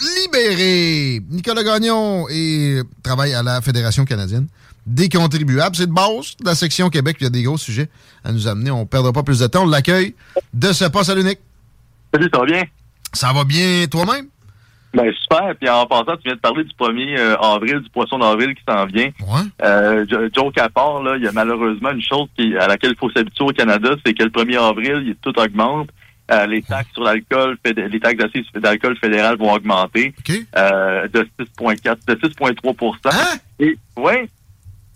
libéré. Nicolas Gagnon et travaille à la Fédération canadienne des contribuables. C'est de base de la section Québec. Il y a des gros sujets à nous amener. On ne perdra pas plus de temps. On l'accueille de ce pas. Salut Nick. Salut, ça va bien? Ça va bien toi-même? Ben super. Puis en passant, tu viens de parler du 1er euh, avril, du poisson d'avril qui s'en vient. Ouais. Euh, Jo- Joe Capard, là, il y a malheureusement une chose qui, à laquelle il faut s'habituer au Canada, c'est que le 1er avril, il- tout augmente. Euh, les taxes sur l'alcool, les taxes d'assises d'alcool fédéral vont augmenter euh, de 6,4, de 6,3 Hein? Et oui,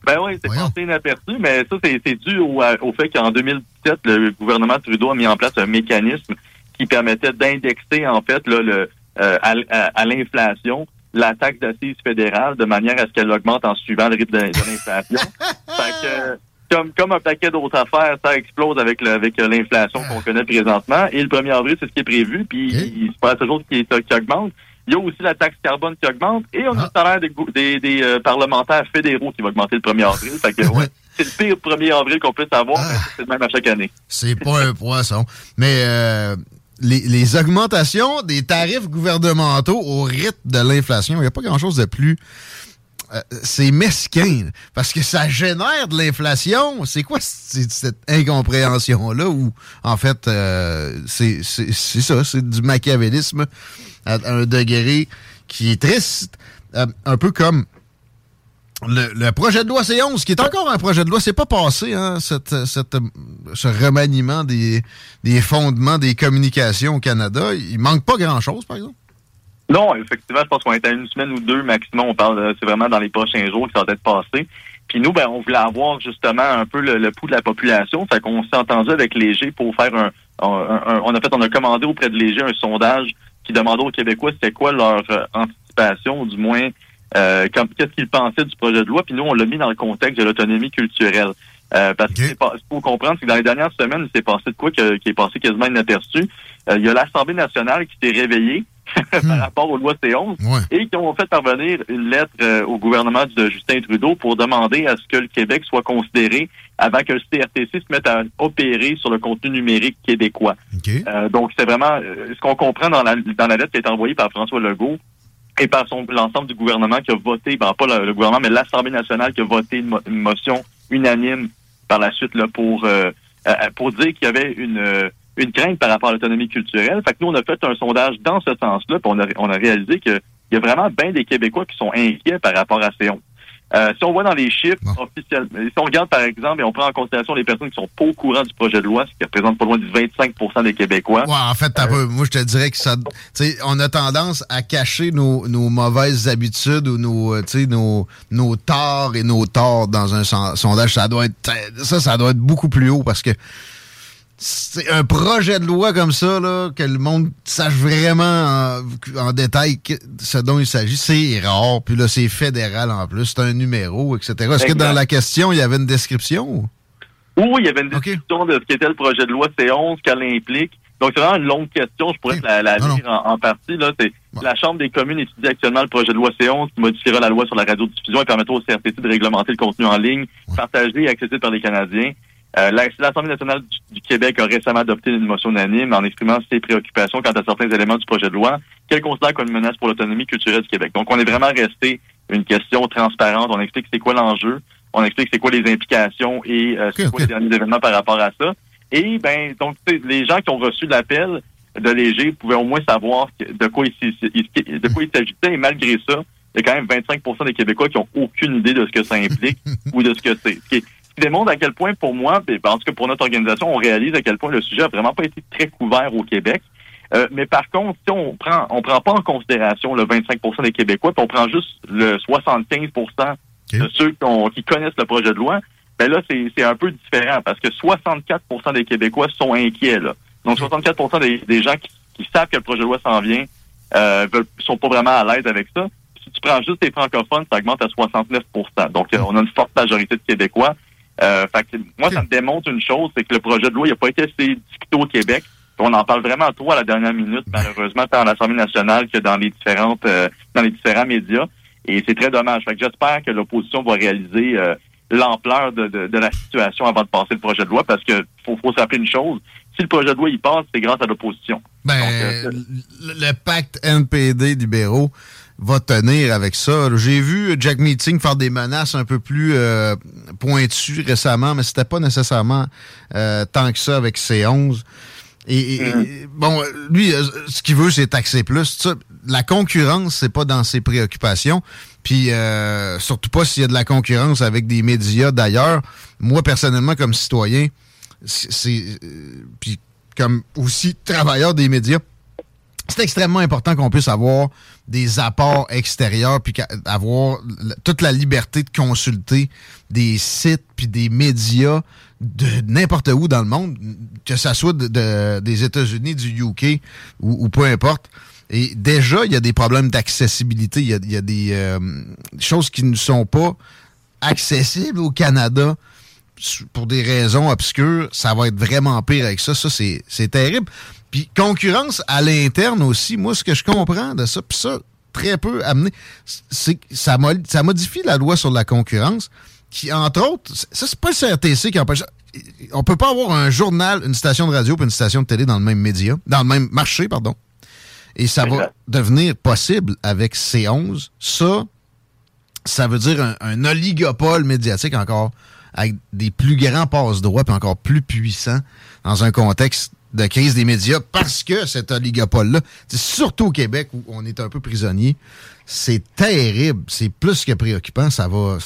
ben oui, c'est passé inaperçu, mais ça, c'est dû au, au fait qu'en 2017, le gouvernement Trudeau a mis en place un mécanisme qui permettait d'indexer, en fait, là, le, euh, à, l- à- à l'inflation la taxe d'assises fédérale de manière à ce qu'elle augmente en suivant le rythme de, de l'inflation. fait que, comme, comme un paquet d'autres affaires, ça explose avec le- avec l'inflation qu'on connaît présentement. Et le 1er avril, c'est ce qui est prévu, puis il se passe toujours qui, qui augmente. Il y a aussi la taxe carbone qui augmente et on a Ah. le salaire des, des, des, euh, parlementaires fédéraux qui va augmenter le 1er avril. Fait que, ouais, c'est le pire 1er avril qu'on puisse avoir, Ah. c'est le même à chaque année. C'est pas un poisson. Mais euh, les, les augmentations des tarifs gouvernementaux au rythme de l'inflation, il n'y a pas grand-chose de plus. Euh, c'est mesquin, parce que ça génère de l'inflation. C'est quoi cette incompréhension-là où, en fait, euh, c'est ça, c'est du machiavélisme à, un degré qui est triste, euh, un peu comme le, projet de loi C11, qui est encore un projet de loi, c'est pas passé, hein, cette, cette, ce remaniement des, des fondements des communications au Canada. Il manque pas grand-chose, par exemple. Non, effectivement, je pense qu'on est à une semaine ou deux maximum. On parle, euh, c'est vraiment dans les prochains jours que ça va être passé. Puis nous, ben, on voulait avoir justement un peu le, le pouls de la population. Fait qu'on s'est entendu avec Léger pour faire un, un- un- on a fait, on a commandé auprès de Léger un sondage qui demandait aux Québécois c'était quoi leur euh, anticipation, ou du moins euh, qu'est-ce qu'ils pensaient du projet de loi. Puis nous, on l'a mis dans le contexte de l'autonomie culturelle. Euh, parce Ok. que c'est pas- faut comprendre, c'est que dans les dernières semaines, il s'est passé de quoi qui est passé quasiment inaperçu. Euh, il y a l'Assemblée nationale qui s'est réveillée par rapport aux lois C11 Ouais. et qui ont fait parvenir une lettre euh, au gouvernement de Justin Trudeau pour demander à ce que le Québec soit considéré avant que le CRTC se mette à opérer sur le contenu numérique québécois. OK. Euh, donc, c'est vraiment euh, ce qu'on comprend dans la, dans la lettre qui a été envoyée par François Legault et par l'ensemble du gouvernement qui a voté, ben, pas le, le gouvernement, mais l'Assemblée nationale qui a voté une, mo- une motion unanime par la suite là, pour euh, euh, pour dire qu'il y avait une euh, une crainte par rapport à l'autonomie culturelle. Fait que nous, on a fait un sondage dans ce sens-là, puis on a, on a réalisé qu'il y a vraiment bien des Québécois qui sont inquiets par rapport à ces 11. Euh, si on voit dans les chiffres officiels, si on regarde par exemple et on prend en considération les personnes qui sont pas au courant du projet de loi, ce qui représente pas loin du 25% des Québécois, Ouais, en fait, t'as peu- moi, je te dirais que ça. tu sais, on a tendance à cacher nos, nos mauvaises habitudes ou nos, euh, tu sais, nos, nos torts et nos torts dans un son- sondage. Ça doit être. Ça, ça doit être beaucoup plus haut parce que c'est un projet de loi comme ça, là, que le monde sache vraiment en, en détail que- ce dont il s'agit. C'est rare. Puis là, c'est fédéral en plus. C'est un numéro, etc. Est-ce que dans la question, il y avait une description? ou? Oui, il y avait une discussion de ce qu'était le projet de loi C11, qu'elle implique. Donc, c'est vraiment une longue question. Je pourrais la, lire en, en partie. Là. C'est, Bon. La Chambre des communes étudie actuellement le projet de loi C11 qui modifiera la loi sur la radiodiffusion et permettra au CRTC de réglementer le contenu en ligne, Ouais. partagé et accessible par les Canadiens. Euh, la- L'Assemblée nationale du, du Québec a récemment adopté une motion unanime en exprimant ses préoccupations quant à certains éléments du projet de loi qu'elle considère comme une menace pour l'autonomie culturelle du Québec. Donc, on est vraiment resté une question transparente. On explique c'est quoi l'enjeu. On explique c'est quoi les implications et euh, c'est quoi les derniers événements par rapport à ça. Et ben donc les gens qui ont reçu l'appel de Léger pouvaient au moins savoir de quoi il, de quoi il s'agissait. Et malgré ça, il y a quand même 25% des Québécois qui ont aucune idée de ce que ça implique ou de ce que c'est. Ce qui, démontre à quel point, pour moi, en tout cas pour notre organisation, on réalise à quel point le sujet a vraiment pas été très couvert au Québec. Euh, mais par contre, si on prend on prend pas en considération le 25% des Québécois, puis on prend juste le 75% de ceux qui, connaissent le projet de loi, ben là, c'est un peu différent parce que 64% des Québécois sont inquiets. Là. Donc, 64% des, gens qui, savent que le projet de loi s'en vient euh, veulent, sont pas vraiment à l'aise avec ça. Si tu prends juste les francophones, ça augmente à 69% Donc, euh, on a une forte majorité de Québécois. Euh, fait moi, ça me démontre une chose, c'est que le projet de loi n'a pas été assez discuté au Québec. On en parle vraiment trop à la dernière minute, malheureusement, tant à l'Assemblée nationale que dans les différentes euh, dans les différents médias. Et c'est très dommage. Fait que j'espère que l'opposition va réaliser euh, l'ampleur de, de, la situation avant de passer le projet de loi, parce que faut, faut s'appeler une chose. Si le projet de loi y passe, c'est grâce à l'opposition. Ben, euh, le, pacte NPD libéraux va tenir avec ça. J'ai vu Jack Meeting faire des menaces un peu plus euh, pointues récemment, mais c'était pas nécessairement tant que ça avec C11. Et, mm-hmm. bon, lui, ce qu'il veut, c'est taxer plus. la concurrence, c'est pas dans ses préoccupations. Puis euh, surtout pas s'il y a de la concurrence avec des médias d'ailleurs. Moi, personnellement, comme citoyen, c'est euh, puis comme aussi travailleur des médias, c'est extrêmement important qu'on puisse avoir des apports extérieurs puis avoir toute la liberté de consulter des sites puis des médias de n'importe où dans le monde, que ça soit de, des États-Unis, du UK ou, peu importe. Et déjà, il y a des problèmes d'accessibilité. Il y a, des euh, choses qui ne sont pas accessibles au Canada pour des raisons obscures. Ça va être vraiment pire avec ça. Ça, c'est terrible. Puis concurrence à l'interne aussi. Moi, ce que je comprends de ça, puis ça, très peu amené, c'est ça, ça modifie la loi sur la concurrence qui, entre autres, ça, c'est pas le CRTC qui empêche on peut pas avoir un journal, une station de radio et une station de télé dans le même média, dans le même marché, pardon. Et ça va devenir possible avec C11. Ça, ça veut dire un, oligopole médiatique encore avec des plus grands passe-droits et encore plus puissants dans un contexte de crise des médias parce que cet oligopole-là, surtout au Québec où on est un peu prisonnier, c'est terrible, c'est plus que préoccupant. Ça va,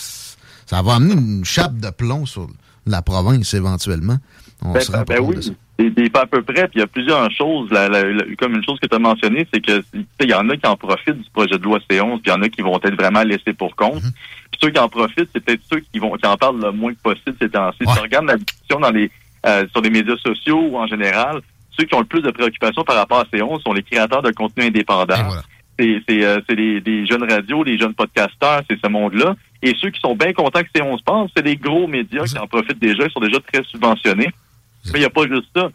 ça va amener une chape de plomb sur la province éventuellement. On ben, ben, ben oui. C'est pas à peu près. Puis il y a plusieurs choses. comme une chose que tu as mentionnée, c'est que il y en a qui en profitent du projet de loi C11, puis il y en a qui vont être vraiment laissés pour compte. Mhm. Puis ceux qui en profitent, c'est peut-être ceux qui vont qui en parlent le moins possible ces temps-ci. Si tu regardes la discussion dans les euh, sur les médias sociaux ou en général, ceux qui ont le plus de préoccupations par rapport à C11 sont les créateurs de contenu indépendants. C'est euh, les, jeunes radios, les jeunes podcasteurs, c'est ce monde-là. Et ceux qui sont bien contents que C11 passe, c'est les gros médias qui en profitent déjà, ils sont déjà très subventionnés. Mais il n'y a pas juste ça.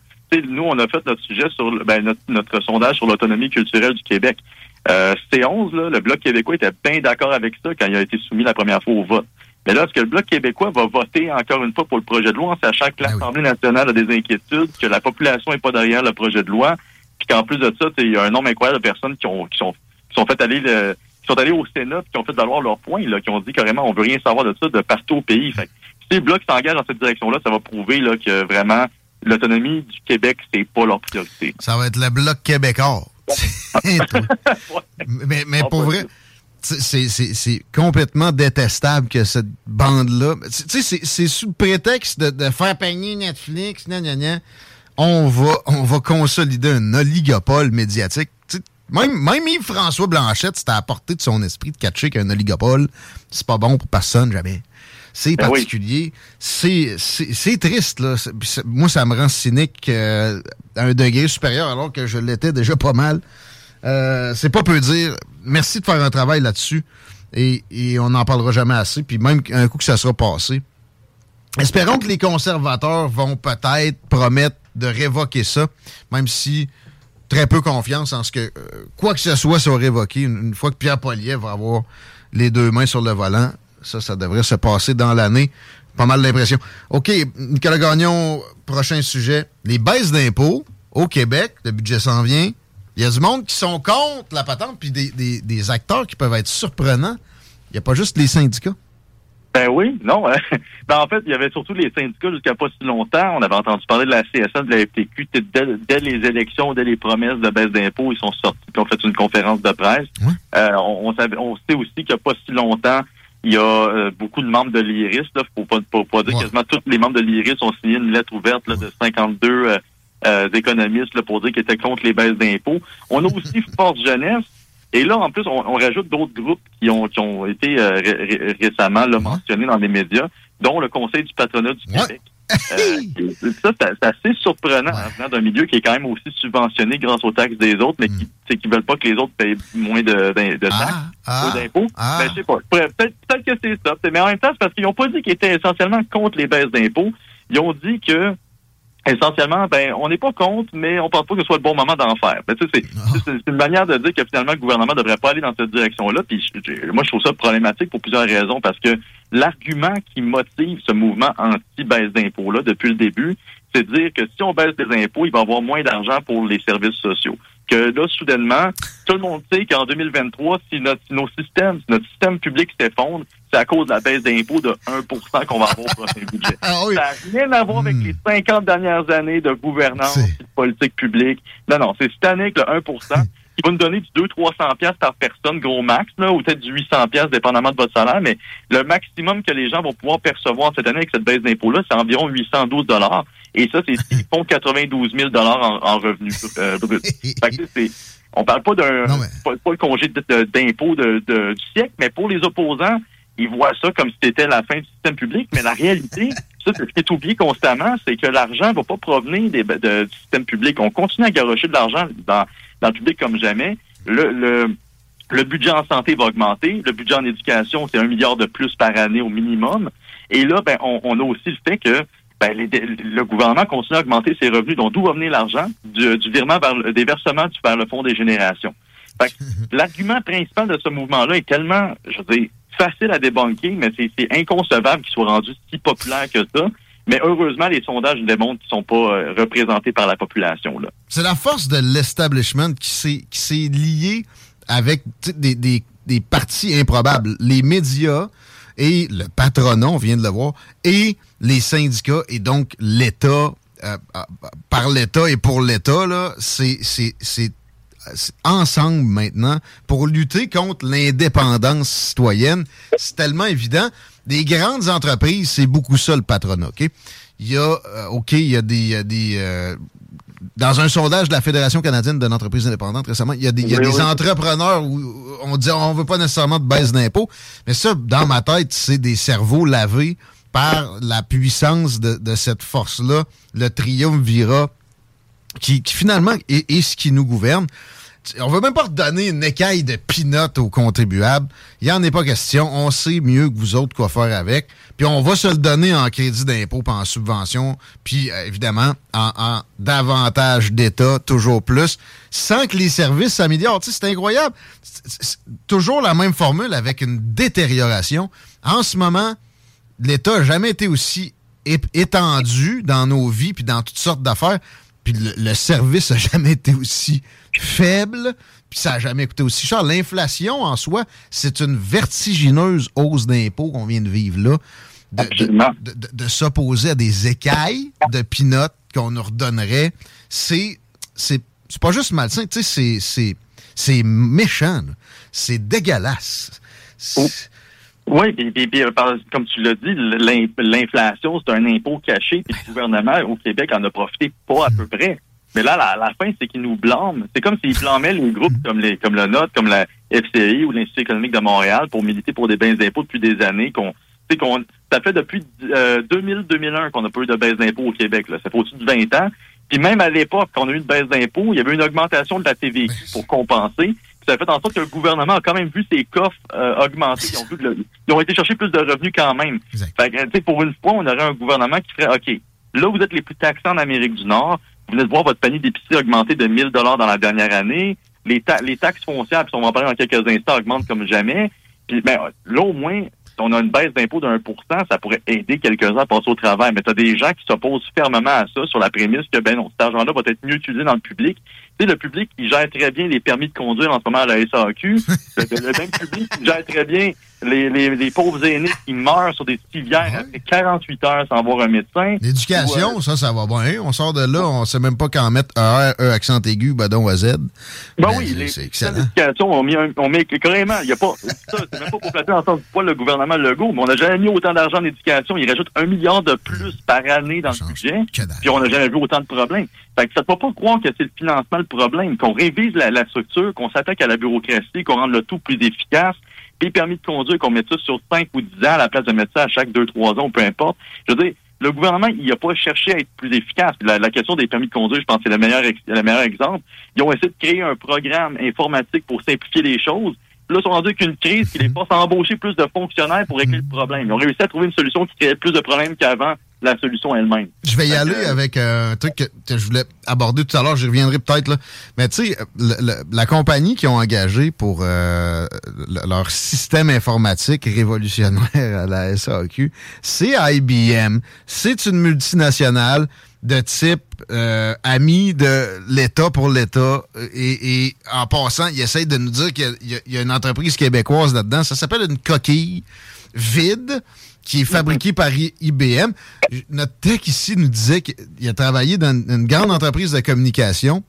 nous, on a fait notre sujet sur ben, notre, sondage sur l'autonomie culturelle du Québec. Euh, C11, là, le Bloc québécois était bien d'accord avec ça quand il a été soumis la première fois au vote. Mais là, est-ce que le Bloc québécois va voter encore une fois pour le projet de loi en sachant que ben l'Assemblée nationale a des inquiétudes, que la population n'est pas derrière le projet de loi, puis qu'en plus de ça, il y a un nombre incroyable de personnes qui, ont, qui, sont, qui sont faites aller le, qui sont allés au Sénat qui ont fait valoir leur point, là, qui ont dit carrément on veut rien savoir de ça de partout au pays. Fait, si le Bloc s'engage dans cette direction-là, ça va prouver là, que vraiment l'autonomie du Québec, c'est pas leur priorité. Ça va être le Bloc québécois. mais, mais pour vrai, c'est complètement détestable que cette bande-là. Tu sais, c'est sous prétexte de, faire peigner Netflix, on va, on va consolider un oligopole médiatique. même, même Yves-François Blanchette, c'était à portée de son esprit de catcher qu'un oligopole, c'est pas bon pour personne, jamais. C'est ben particulier. C'est triste, là. Moi, ça me rend cynique euh, à un degré supérieur, alors que je l'étais déjà pas mal. Euh, c'est pas peu dire. Merci de faire un travail là-dessus. Et, on n'en parlera jamais assez. Puis même un coup que ça sera passé. Espérons que les conservateurs vont peut-être promettre de révoquer ça, même si très peu confiance en ce que euh, quoi que ce soit soit révoqué une, fois que Pierre Poliev va avoir les deux mains sur le volant. Ça, ça devrait se passer dans l'année. Pas mal d'impression. OK, Nicolas Gagnon, prochain sujet. Les baisses d'impôts au Québec, le budget s'en vient. Il y a du monde qui sont contre la patente, puis des, acteurs qui peuvent être surprenants. Il n'y a pas juste les syndicats. Ben oui, non. ben en fait, il y avait surtout les syndicats jusqu'à pas si longtemps. On avait entendu parler de la CSN, de la FTQ. Dès, dès les élections, dès les promesses de baisse d'impôts, ils sont sortis et ont fait une conférence de presse. Euh, on, savait, on sait aussi qu'il n'y a pas si longtemps, il y a euh, beaucoup de membres de l'IRIS. Il faut pas, pas, pas dire quasiment tous les membres de l'IRIS ont signé une lettre ouverte là, de 52 euh, euh, économistes là, pour dire qu'ils étaient contre les baisses d'impôts. On a aussi Force Jeunesse et là, en plus, on, rajoute d'autres groupes qui ont, qui ont été euh, récemment là, mentionnés dans les médias, dont le Conseil du patronat du Québec. Euh, ça, c'est assez surprenant en venant d'un milieu qui est quand même aussi subventionné grâce aux taxes des autres, mais qui ne mm. veulent pas que les autres payent moins de, de, taxes ah, ah, ou d'impôts. Ah. Ben, je sais pas. Peut-être peut que c'est ça. Mais en même temps, c'est parce qu'ils n'ont pas dit qu'ils étaient essentiellement contre les baisses d'impôts. Ils ont dit que essentiellement, ben, on n'est pas contre, mais on pense pas que ce soit le bon moment d'en faire. Ben, sais, c'est une manière de dire que finalement, le gouvernement devrait pas aller dans cette direction-là. Puis, moi, je trouve ça problématique pour plusieurs raisons, parce que l'argument qui motive ce mouvement anti-baisse d'impôts-là depuis le début, c'est de dire que si on baisse des impôts, il va y avoir moins d'argent pour les services sociaux que là, soudainement, tout le monde sait qu'en 2023, si notre, nos systèmes, si notre système public s'effondre, c'est à cause de la baisse d'impôts de 1% qu'on va avoir au prochain budget. Ah Ça n'a rien à voir avec hmm. les 50 dernières années de gouvernance et de politique publique. Non, non, c'est cette année que le 1% qui va nous donner du 200-300 pièces par personne, gros max, là, ou peut-être du 800 pièces dépendamment de votre salaire, mais le maximum que les gens vont pouvoir percevoir cette année avec cette baisse d'impôts-là, c'est environ 812 dollars. Et ça, c'est ils font 92 000 en, en revenus euh, bruts. fait que, c'est, on parle pas d'un pas, le congé d'impôt de, de, du siècle, mais pour les opposants, ils voient ça comme si c'était la fin du système public. Mais la réalité, ça, c'est ce qui est oublié constamment, c'est que l'argent ne va pas provenir des, de, du système public. On continue à garocher de l'argent dans, dans le public comme jamais. Le, le, le budget en santé va augmenter. Le budget en éducation, c'est un milliard de plus par année au minimum. Et là, ben, on, on a aussi le fait que ben, le gouvernement continue à augmenter ses revenus. Donc, d'où va venir l'argent? Du, du, virement vers le, des versements vers le Fonds des générations. l'argument principal de ce mouvement-là est tellement, je veux dire, facile à débunker, mais c'est inconcevable qu'il soit rendu si populaire que ça. Mais heureusement, les sondages démontrent qu'ils ne sont pas euh, représentés par la population. C'est la force de l'establishment qui s'est lié avec des, des, des partis improbables. Les médias, et le patronat, on vient de le voir, et les syndicats, et donc l'État, euh, euh, par l'État et pour l'État, c'est ensemble maintenant pour lutter contre l'indépendance citoyenne. C'est tellement évident. Des grandes entreprises, c'est beaucoup ça le patronat. OK? Il y a, euh, OK, il y a des, des dans un sondage de la Fédération canadienne de l'entreprise indépendante récemment, il y a des, entrepreneurs où on dit on veut pas nécessairement de baisse d'impôts, mais ça, dans ma tête, c'est des cerveaux lavés par la puissance de, cette force-là, le triumvirat, qui, qui finalement est, ce qui nous gouverne on veut même pas redonner une écaille de pinottes aux contribuables. Il n'y en est pas question. On sait mieux que vous autres quoi faire avec. Puis on va se le donner en crédit d'impôt, puis en subvention, puis euh, évidemment en, davantage d'État, toujours plus, sans que les services s'améliorent. C'est incroyable. Toujours la même formule avec une détérioration. En ce moment, l'État n'a jamais été aussi étendu dans nos vies, puis dans toutes sortes d'affaires. Puis le, service n'a jamais été aussi faible, puis ça n'a jamais coûté aussi cher. L'inflation en soi, c'est une vertigineuse hausse d'impôts qu'on vient de vivre là. De, s'opposer à des écailles de pinottes qu'on nous redonnerait, c'est c'est pas juste malsain, tu sais, c'est méchant, c'est dégueulasse. Oui, puis, euh, comme tu l'as dit, l'inflation, c'est un impôt caché, puis le gouvernement au Québec en a profité pas à peu près. Mais là, la, la fin, c'est qu'ils nous blâment. C'est comme s'ils blâmaient les groupes comme les comme le NOT, comme la FCI ou l'Institut économique de Montréal pour militer pour des baisses d'impôts depuis des années. qu'on qu'on Ça fait depuis euh, 2000-2001 qu'on n'a pas eu de baisse d'impôts au Québec. Là. Ça fait au-dessus de 20 ans. Puis même à l'époque, quand on a eu une baisse d'impôts, il y avait une augmentation de la TVQ pour compenser ça a fait en sorte que le gouvernement a quand même vu ses coffres euh, augmenter. Ils ont, vu ils ont été chercher plus de revenus quand même. Fait pour une fois, on aurait un gouvernement qui ferait, OK, là, vous êtes les plus taxés en Amérique du Nord. Vous venez de voir votre panier d'épicerie augmenter de 1000 dollars dans la dernière année? Les, les taxes foncières, puis on va en parler dans quelques instants, augmentent comme jamais. Puis, ben, là, au moins, si on a une baisse d'impôt de 1% ça pourrait aider quelques-uns à passer au travail. Mais tu as des gens qui s'opposent fermement à ça sur la prémisse que ben non, cet argent-là va être mieux utilisé dans le public. Tu sais, le public qui gère très bien les permis de conduire en ce moment à la SAQ, le, même public qui gère très bien les, les, les pauvres aînés qui meurent sur des civières Ouais. après 48 heures sans voir un médecin. L'éducation, euh, ça, ça va bien. On sort de là, on sait même pas quand mettre ER, E accent aigu, badon à Z. Ben Ben, oui, c'est- excellent. l'éducation, on met, on met carrément, il y a pas, ça, c'est même pas pour placer dans le poids le gouvernement Legault, mais on n'a jamais mis autant d'argent en éducation. Il rajoute un milliard de plus par année dans le budget. Puis on n'a jamais vu autant de problèmes. Fait que ça ne peut pas croire que c'est le financement le problème, qu'on révise la, la structure, qu'on s'attaque à la bureaucratie, qu'on rende le tout plus efficace, puis permis de conduire, qu'on mette ça sur 5 ou 10 ans à la place de mettre ça à chaque 2-3 ans, peu importe. Je veux dire, le gouvernement, il n'a pas cherché à être plus efficace. La, la question des permis de conduire, je pense que c'est le meilleur, le meilleur exemple. Ils ont essayé de créer un programme informatique pour simplifier les choses. Là, ils sont rendus qu'une crise qui les force à embaucher plus de fonctionnaires pour régler le problème. Ils ont réussi à trouver une solution qui créait plus de problèmes qu'avant la solution elle-même. Je vais y aller que- avec euh, un truc que, que je voulais aborder tout à l'heure, j'y reviendrai peut-être. là. Mais tu sais, la compagnie qui ont engagé pour euh, le- leur système informatique révolutionnaire à la SAQ, c'est IBM. C'est une multinationale de type euh, ami de l'État pour l'État. Et, et en passant, ils essayent de nous dire qu'il y a une entreprise québécoise là-dedans. Ça s'appelle une coquille vide qui est fabriquée par I- IBM. Notre tech ici nous disait qu'il a travaillé dans une grande entreprise de communication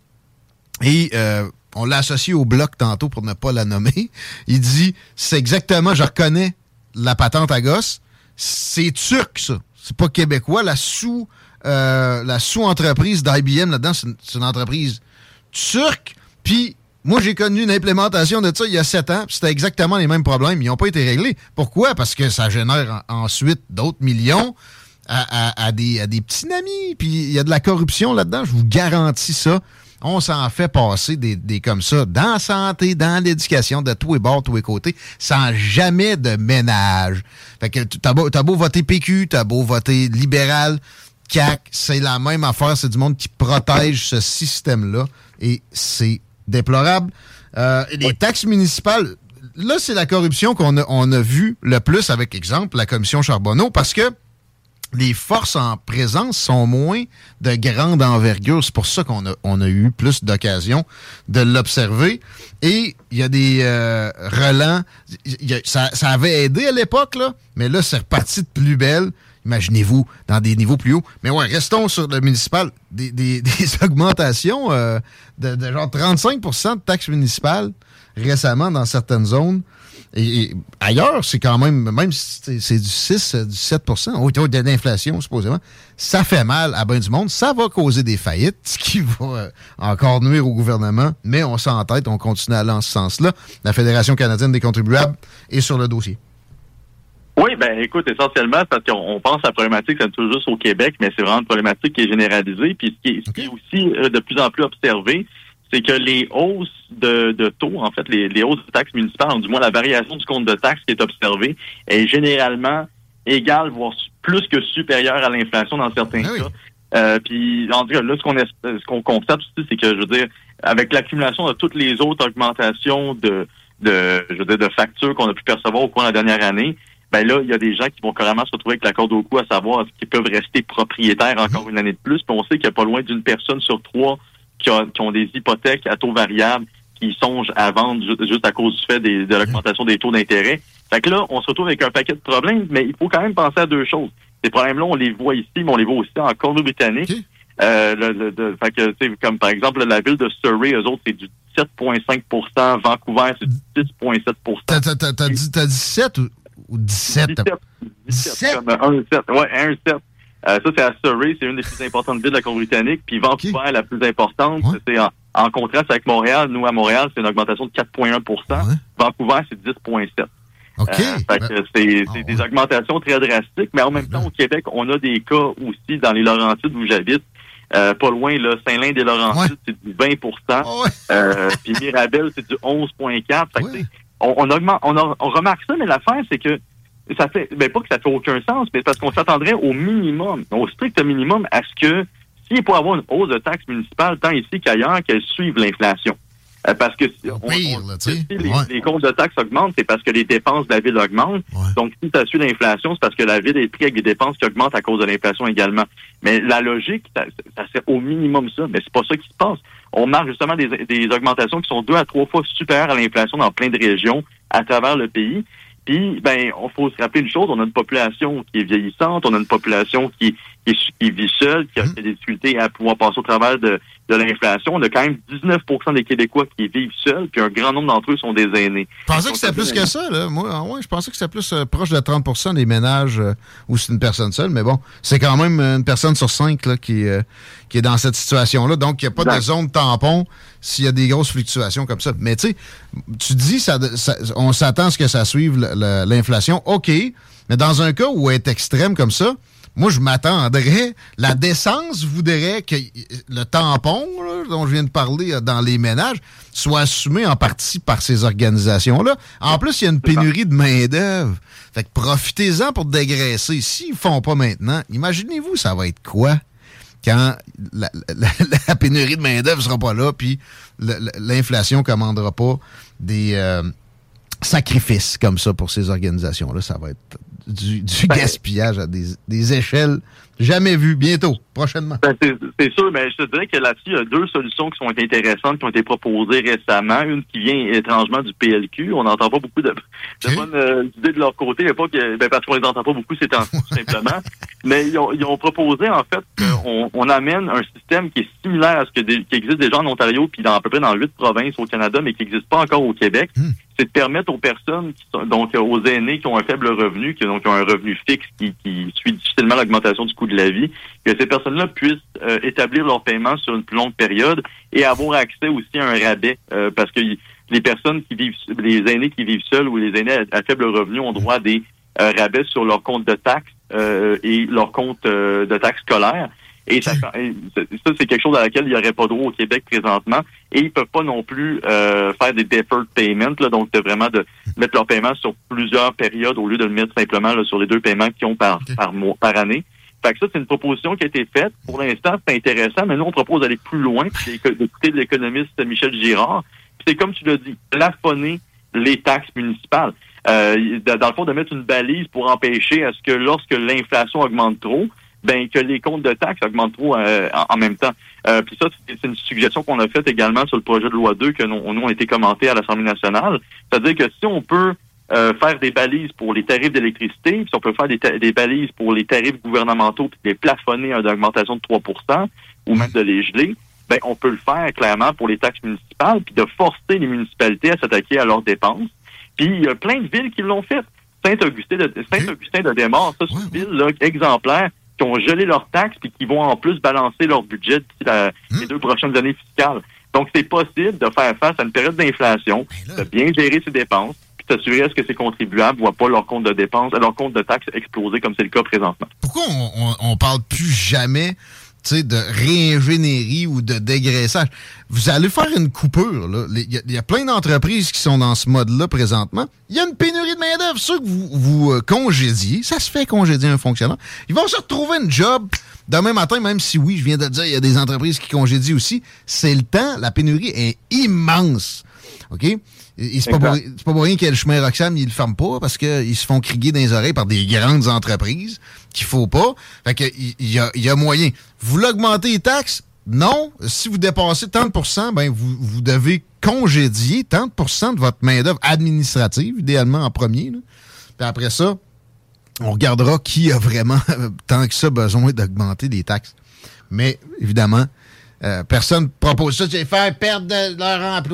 et euh, on l'a associé au bloc tantôt pour ne pas la nommer. Il dit c'est exactement, je reconnais la patente à gosse, c'est turc ça. C'est pas québécois. La sous euh, la sous-entreprise d'IBM là-dedans, c'est une, c'est une entreprise turque. Puis moi, j'ai connu une implémentation de ça il y a sept ans, puis c'était exactement les mêmes problèmes. Ils n'ont pas été réglés. Pourquoi? Parce que ça génère en- ensuite d'autres millions à, à- à des, à des petits amis. Puis il y a de la corruption là-dedans, je vous garantis ça. On s'en fait passer des, des comme ça dans la santé, dans l'éducation, de tous les bords, tous les côtés, sans jamais de ménage. Fait que t'as beau, beau voter PQ, t'as beau voter libéral, CAC, c'est la même affaire. C'est du monde qui protège ce système-là et c'est déplorable. Euh, les taxes municipales, là, c'est la corruption qu'on a, on a vu le plus avec, exemple, la commission Charbonneau parce que les forces en présence sont moins de grande envergure. C'est pour ça qu'on a, on a eu plus d'occasions de l'observer. Et il y a des euh, relents. Il y a- ça, ça avait aidé à l'époque, là, mais là, c'est reparti de plus belle. Imaginez-vous, dans des niveaux plus hauts. Mais ouais, restons sur le municipal. Des, augmentations euh, de, genre 35% de taxes municipales récemment dans certaines zones. Et, ailleurs, c'est quand même, même si c'est du 6, euh, du 7 au taux de l'inflation, supposément, ça fait mal à bien du monde. Ça va causer des faillites, ce qui va euh, encore nuire au gouvernement. Mais on s'en tête, on continue à aller en ce sens-là. La Fédération canadienne des contribuables est sur le dossier. Oui, ben écoute, essentiellement, parce qu'on on pense à la problématique, c'est toujours juste au Québec, mais c'est vraiment une problématique qui est généralisée. Puis ce qui est, ce qui est aussi euh, de plus en plus observé, c'est que les hausses de, de taux, en fait, les, les hausses de taxes municipales, ou du moins la variation du compte de taxes qui est observée, est généralement égale, voire plus que supérieure à l'inflation dans certains Ah oui. cas. Euh, puis en tout cas, là, ce qu'on ce qu'on constate aussi, c'est que je veux dire, avec l'accumulation de toutes les autres augmentations de, de je veux dire, de factures qu'on a pu percevoir au cours de la dernière année, ben là, il y a des gens qui vont carrément se retrouver avec la corde au cou à savoir qu'ils peuvent rester propriétaires encore une année de plus. Puis on sait qu'il y a pas loin d'une personne sur trois qui, a- qui ont des hypothèques à taux variable qui songent à vendre ju- juste à cause du fait des- de l'augmentation des taux d'intérêt. Fait que là, on se retrouve avec un paquet de problèmes, mais il faut quand même penser à deux choses. Ces problèmes-là, on les voit ici, mais on les voit aussi en Colombie-Britannique. OK. Euh, le- le- de- fait que, tu sais, comme par exemple, la ville de Surrey, eux autres, c'est du 7,5% Vancouver, c'est du 6,7 T'as t'as- t'as- t'as dit, t'as dit 7 ou, ou 17? 17. 17? 17, comme un 7. Ouais, un 7. Euh, ça, c'est à Surrey, c'est une des plus importantes villes de la Colombie-Britannique. Puis Vancouver, la plus importante, Ouais. c'est en, en contraste avec Montréal. Nous, à Montréal, c'est une augmentation de 4,1 Ouais. Vancouver, c'est 10,7% OK. euh, Ben, c'est Ah, ouais. des augmentations très drastiques, mais en même temps, au Québec, on a des cas aussi dans les Laurentides où j'habite. Euh, pas loin, là, Saint-Lin-des-Laurentides, c'est du 20 ah ouais. euh, Puis Mirabel, c'est du 11,4 On, on augmente, on, remarque ça, mais l'affaire, c'est que ça fait, ben pas que ça fait aucun sens, mais parce qu'on s'attendrait au minimum, au strict minimum, à ce que s'il peut y avoir une hausse de taxes municipales, tant ici qu'ailleurs, qu'elles suivent l'inflation. Euh, parce que si, on- pire, on- là, tu sais. si les, Ouais. les comptes de taxes augmentent, c'est parce que les dépenses de la ville augmentent. Ouais. Donc, si ça suit l'inflation, c'est parce que la ville est prise avec des dépenses qui augmentent à cause de l'inflation également. Mais la logique, ça, ça c'est au minimum ça, mais c'est pas ça qui se passe. On marque justement des, des augmentations qui sont deux à trois fois supérieures à l'inflation dans plein de régions à travers le pays. Puis, ben, on faut se rappeler une chose, on a une population qui est vieillissante, on a une population qui, qui, vit seule, qui a mmh. des difficultés à pouvoir passer au travers de, de l'inflation. On a quand même 19% des Québécois qui vivent seuls, puis un grand nombre d'entre eux sont des aînés. Je pensais que c'était plus que ça, là. Moi, ah ouais, je pensais que c'était plus euh, proche de 30% des ménages euh, où c'est une personne seule, mais bon, c'est quand même une personne sur cinq là, qui, euh, qui est dans cette situation-là. Donc, il n'y a pas de zone tampon s'il y a des grosses fluctuations comme ça. Mais tu sais, tu dis, ça, on s'attend à ce que ça suive l'inflation. OK, mais dans un cas où elle est extrême comme ça, moi, je m'attendrais. La décence voudrait que le tampon dont je viens de parler euh, dans les ménages soit assumé en partie par ces organisations-là. En plus, il y a une pénurie de main-d'œuvre. Fait que profitez-en pour dégraisser. S'ils font pas maintenant, imaginez-vous, ça va être quoi? quand la, pénurie de main-d'œuvre sera pas là, puis l'inflation commandera pas des euh, sacrifices comme ça pour ces organisations-là. Ça va être du, ben, gaspillage à des, échelles jamais vues. Bientôt, prochainement. Ben, c'est sûr, mais je te dirais que là-dessus, il y a deux solutions qui sont intéressantes, qui ont été proposées récemment. Une qui vient étrangement du PLQ. On n'entend pas beaucoup de, bonnes euh, idées de leur côté. pas que, ben, parce qu'on les entend pas beaucoup, c'est simplement. mais ils ont, proposé, en fait, qu'on on amène un système qui est similaire à ce que qui existe déjà en Ontario, puis dans à peu près dans huit provinces au Canada, mais qui n'existe pas encore au Québec. Hmm c'est de permettre aux personnes, qui sont, donc aux aînés qui ont un faible revenu, qui, donc, ont un revenu fixe qui, qui suit difficilement l'augmentation du coût de la vie, que ces personnes-là puissent euh, établir leur paiement sur une plus longue période et avoir accès aussi à un rabais, euh, parce que les personnes qui vivent, les aînés qui vivent seuls ou les aînés à, faible revenu ont droit à des euh, rabais sur leur compte de taxes et leur compte de taxes scolaires. Et ça, ça c'est quelque chose à laquelle il n'y aurait pas droit au Québec présentement. Et ils peuvent pas non plus euh, faire des deferred payments, là, donc de vraiment de mettre leur paiement sur plusieurs périodes au lieu de le mettre simplement là, sur les deux paiements qu'ils ont par, par mois, par année. Fait que ça, c'est une proposition qui a été faite. Pour l'instant, c'est intéressant, mais nous, on propose d'aller plus loin, d'écouter l'économiste Michel Girard. C'est comme tu l'as dit, plafonner les taxes municipales. Euh, dans le fond, de mettre une balise pour empêcher à ce que lorsque l'inflation augmente trop, ben que les comptes de taxes augmentent trop euh, en, même temps. Euh, puis ça, c'est une suggestion qu'on a faite également sur le projet de loi 2 que nous, nous a été commenté à l'Assemblée nationale. C'est-à-dire que si on peut euh, faire des balises pour les tarifs d'électricité, si on peut faire des, balises pour les tarifs gouvernementaux, puis les plafonner à une augmentation de 3% ou même de les geler, ben on peut le faire clairement pour les taxes municipales, puis de forcer les municipalités à s'attaquer à leurs dépenses. Puis il y a plein de villes qui l'ont fait. Saint-Augustin de Saint-Augustin de Desmaures, ça c'est une ville là, exemplaire qui ont gelé leurs taxes puis qui vont en plus balancer leur budget d'ici hmm. les deux prochaines années fiscales. Donc, c'est possible de faire face à une période d'inflation, ben de bien gérer ses dépenses, puis s'assurer à ce que ces contribuables ne voient pas leur compte de dépenses, leur compte de taxes exploser comme c'est le cas présentement. Pourquoi on, on, parle plus jamais de réingénierie ou de dégraissage. Vous allez faire une coupure. Il y, a plein d'entreprises qui sont dans ce mode-là présentement. Il y a une pénurie de main-d'œuvre. Ceux que vous, euh, congédiez, ça se fait congédier un fonctionnaire. Ils vont se retrouver une job demain matin, même si oui, je viens de dire, il y a des entreprises qui congédient aussi. C'est le temps. La pénurie est immense. OK? C'est pas, pas, pour rien qu'il y a le chemin Roxham, ils le ferment pas parce qu'ils se font crier dans les oreilles par des grandes entreprises qu'il faut pas. Fait que il y, a, y a moyen. Vous l'augmentez les taxes? Non. Si vous dépassez 30% ben vous, vous devez congédier 30% de votre main-d'œuvre administrative, idéalement en premier. Puis après ça, on regardera qui a vraiment tant que ça besoin d'augmenter les taxes. Mais évidemment, euh, personne propose ça, c'est faire perdre leur emploi.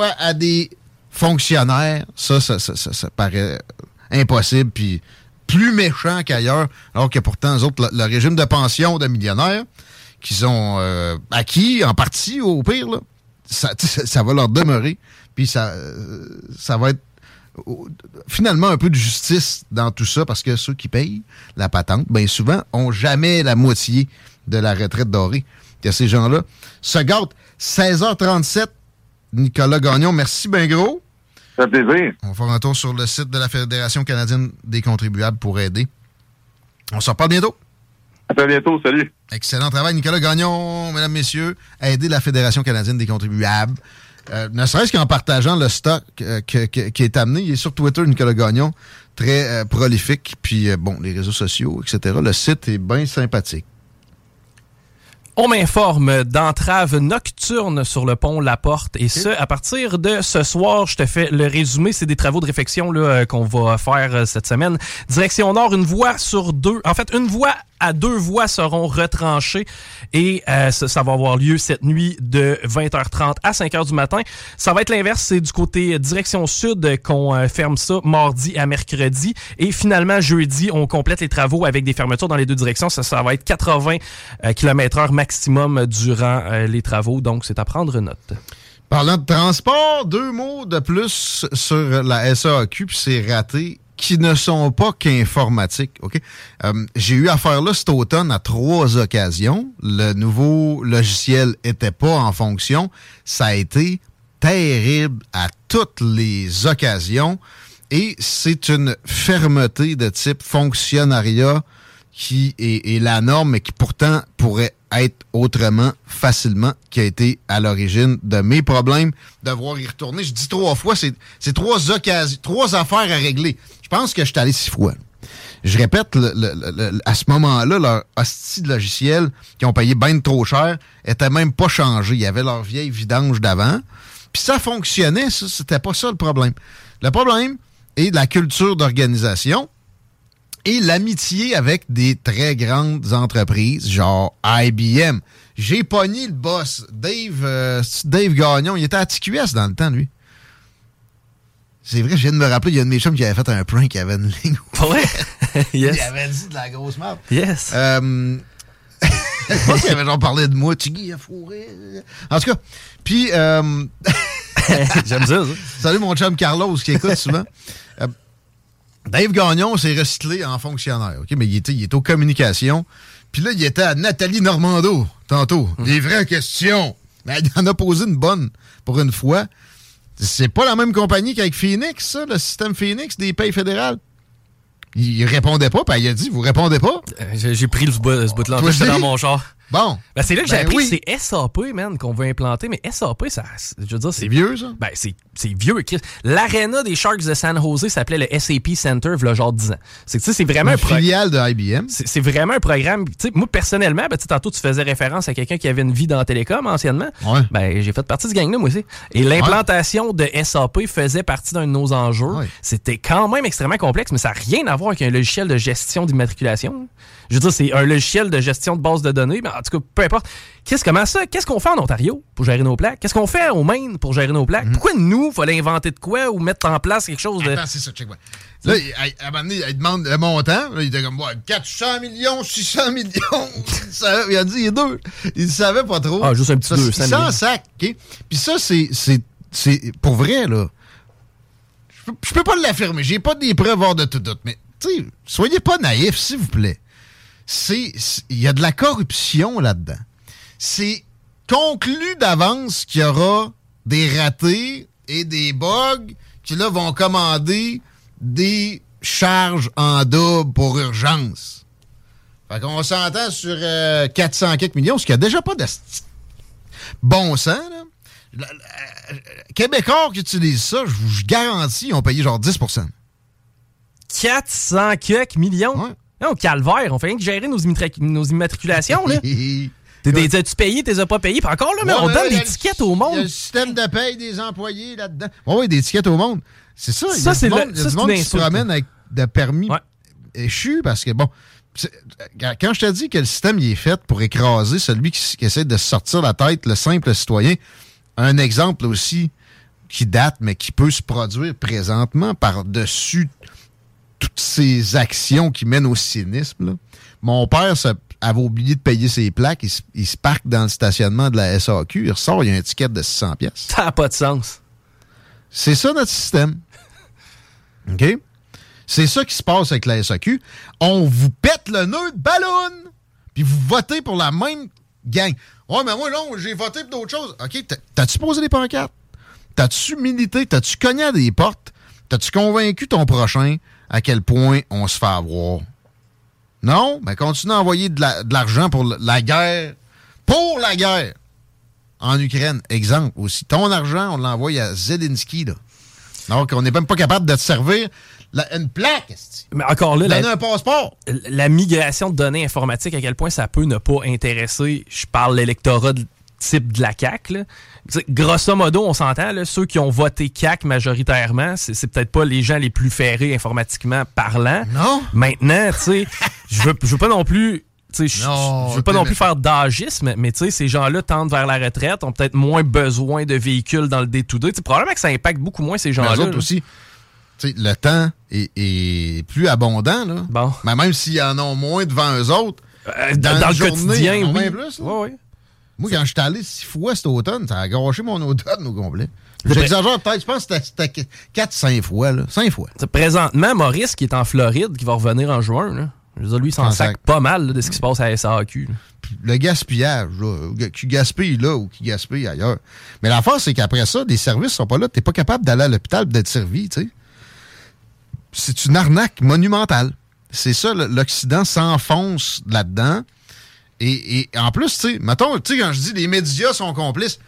À des fonctionnaires, ça, ça, ça, ça, paraît impossible, puis plus méchant qu'ailleurs, alors que pourtant, eux autres, le, régime de pension de millionnaires qu'ils ont euh, acquis, en partie, au pire, ça, va leur demeurer, puis ça, euh, ça va être finalement un peu de justice dans tout ça, parce que ceux qui payent la patente, bien souvent, ont jamais la moitié de la retraite dorée. Que ces gens-là se gâtent. 16h37, Nicolas Gagnon, merci bien gros. Ça fait plaisir. On va faire un tour sur le site de la Fédération canadienne des contribuables pour aider. On se reparle bientôt. À très bientôt. Salut. Excellent travail, Nicolas Gagnon, mesdames, messieurs, à aider la Fédération canadienne des contribuables. Euh, ne serait-ce qu'en partageant le stock euh, que- que- qui est amené. Il est sur Twitter, Nicolas Gagnon, très euh, prolifique. Puis, bon, les réseaux sociaux, etc. Le site est bien sympathique. On m'informe d'entrave nocturne sur le pont La Porte et ce, à partir de ce soir, je te fais le résumé. C'est des travaux de réfection là, euh, qu'on va faire euh, cette semaine. Direction Nord, une voie sur deux. En fait, une voie à deux voies seront retranchées et euh, ça, va avoir lieu cette nuit de 20h30 à 5h du matin. Ça va être l'inverse, c'est du côté direction sud qu'on euh, ferme ça mardi à mercredi et finalement jeudi, on complète les travaux avec des fermetures dans les deux directions. Ça, ça va être 80 km heure maximum durant euh, les travaux, donc c'est à prendre note. Parlant de transport, deux mots de plus sur la SAQ, puis c'est raté, qui ne sont pas qu'informatiques. OK? Euh, J'ai eu affaire là cet automne à trois occasions. Le nouveau logiciel était pas en fonction. Ça a été terrible à toutes les occasions. Et c'est une fermeté de type fonctionnariat qui est, la norme, mais qui pourtant pourrait être autrement facilement, qui a été à l'origine de mes problèmes, devoir y retourner. Je dis trois fois, c'est trois occasions, trois affaires à régler. Je pense que je suis allé six fois. Je répète, à ce moment-là, leur hostie de logiciel, qui ont payé bien trop cher, était même pas changé. Il y avait leur vieille vidange d'avant. Puis ça fonctionnait, ça, c'était pas ça le problème. Le problème est la culture d'organisation et l'amitié avec des très grandes entreprises, genre IBM. J'ai pogné le boss, Dave, euh, Dave Gagnon? Il était à TQS dans le temps, lui. C'est vrai, je viens de me rappeler, il y a un de mes chums qui avait fait un prank, qui avait une ligne. Ouais. yes. Il avait dit de la grosse merde. Yes. Euh, je pense qu'il avait genre parlé de moi, Tiggy a fourré. En tout cas, puis, euh, J'aime ça, ça. salut mon chum Carlos qui écoute souvent. Euh, Dave Gagnon s'est recyclé en fonctionnaire, OK? Mais il était, il aux communications. Puis là, il était à Nathalie Normando, tantôt. Des vraies questions. Mais il en a posé une bonne pour une fois. C'est pas la même compagnie qu'avec Phoenix, ça, le système Phoenix des payes fédérales. Il répondait pas, puis il a dit, vous répondez pas? Euh, J'ai pris le bout, ce bout-là. J'étais aussi? dans mon char. Bon. Ben, c'est là que j'ai Ben appris oui. que c'est SAP, man, qu'on veut implanter. Mais SAP, ça, je veux dire, C'est vieux, ça? Ben, c'est c'est vieux. L'aréna des Sharks de San Jose s'appelait le SAP Center, v'là genre 10 ans. C'est c'est vraiment Une un filiale de IBM. c'est vraiment un programme. Tu sais, moi, personnellement, ben, tantôt, tu faisais référence à quelqu'un qui avait une vie dans la télécom anciennement. Ouais. Ben, j'ai fait partie de ce gang-là, moi aussi. Et l'implantation de SAP faisait partie d'un de nos enjeux. Ouais. C'était quand même extrêmement complexe, mais ça n'a rien à voir avec un logiciel de gestion d'immatriculation. Je veux dire, c'est un logiciel de gestion de base de données, mais en tout cas, peu importe. Qu'est-ce, comment ça? Qu'est-ce qu'on fait en Ontario pour gérer nos plaques? Qu'est-ce qu'on fait au Maine pour gérer nos Mhm. plaques? Pourquoi nous, fallait inventer de quoi ou mettre en place quelque chose de. Attends, c'est ça, check moi. Là, il- à, à un moment donné, il demande le montant. Là, il était comme, ouais, 400 millions, 600 millions. il, savait- il a dit, il est deux. Il ne savait pas trop. Ah, juste un petit Ça, 200 Il s'en millions. sac, OK? Puis ça, c'est, c'est, c'est, pour vrai, là. Je peux, je peux pas l'affirmer. J'ai pas des preuves hors de tout doute. Mais, tu sais, soyez pas naïfs, s'il vous plaît. C'est, il y a de la corruption là-dedans. C'est conclu d'avance qu'il y aura des ratés et des bugs qui, là, vont commander des charges en double pour urgence. Fait qu'on s'entend sur euh, 400 quelques millions, ce qui a déjà pas de bon sens, là. La- Québécois qui utilisent ça, je vous garantis, ils ont payé genre 10% 400 quelques millions? Ouais. Non, calvaire, on fait rien que gérer nos, nos immatriculations, là. T'es des- T'as-tu payé, t'es as pas payé? Puis encore, là, mais Ouais, on donne des tickets au Il y a monde. le système de paye des employés là-dedans. Oui, oui, des tickets au monde. C'est ça. il y a Ça, c'est monde, le- ça, du monde qui se promène avec de permis Ouais. échus parce que, bon, Quand je te dis que le système il est fait pour écraser celui qui, qui essaie de sortir la tête, le simple citoyen, un exemple aussi qui date, mais qui peut se produire présentement par-dessus toutes ces actions qui mènent au cynisme. Mon père avait oublié de payer ses plaques, il, se parque dans le stationnement de la SAQ, il ressort, il y a un ticket de 600 pièces. Ça n'a pas de sens. C'est ça notre système. OK? C'est ça qui se passe avec la SAQ. On vous pète le nœud de ballon, puis vous votez pour la même gang. Ouais, mais moi, non, j'ai voté pour d'autres choses. OK, t'as-tu posé des pancartes? T'as-tu milité? T'as-tu cogné à des portes? T'as-tu convaincu ton prochain? À quel point on se fait avoir? Non? Mais continue à envoyer de l'argent pour la guerre. Pour la guerre! En Ukraine, exemple aussi. Ton argent, on l'envoie à Zelensky, là. Donc, on n'est même pas capable de te servir une plaque. Mais encore là, la, un passeport. La migration de données informatiques, à quel point ça peut ne pas intéresser, je parle l'électorat type de la CAQ. Grosso modo, on s'entend, ceux qui ont voté CAC majoritairement, c'est peut-être pas les gens les plus ferrés informatiquement parlant. Non. Maintenant, tu sais, je veux, veux pas non plus je veux pas non plus faire d'agisme, mais ces gens-là tendent vers la retraite, ont peut-être moins besoin de véhicules dans le day-to-day. Probablement que ça impacte beaucoup moins ces gens-là. aussi le temps est, plus abondant. Là. Bon. Mais même s'il y en a moins devant eux autres, euh, dans, le quotidien, oui. Plus, Moi, quand je suis allé six fois cet automne, ça a gâché mon automne au complet. J'exagère peut-être, je pense que c'était 4-5 fois. Là. 5 fois. Présentement, Maurice, qui est en Floride, qui va revenir en juin, là. Je veux dire, lui, il s'en sac pas mal de ce qui se passe à SAQ. Le gaspillage, là, qui gaspille là ou qui gaspille ailleurs. Mais l'affaire, c'est qu'après ça, les services sont pas là. T'es pas capable d'aller à l'hôpital d'être servi, tu sais c'est une arnaque monumentale. C'est ça, l'Occident s'enfonce là-dedans. Et, en plus, tu sais, mettons, tu sais, quand je dis les médias sont complices,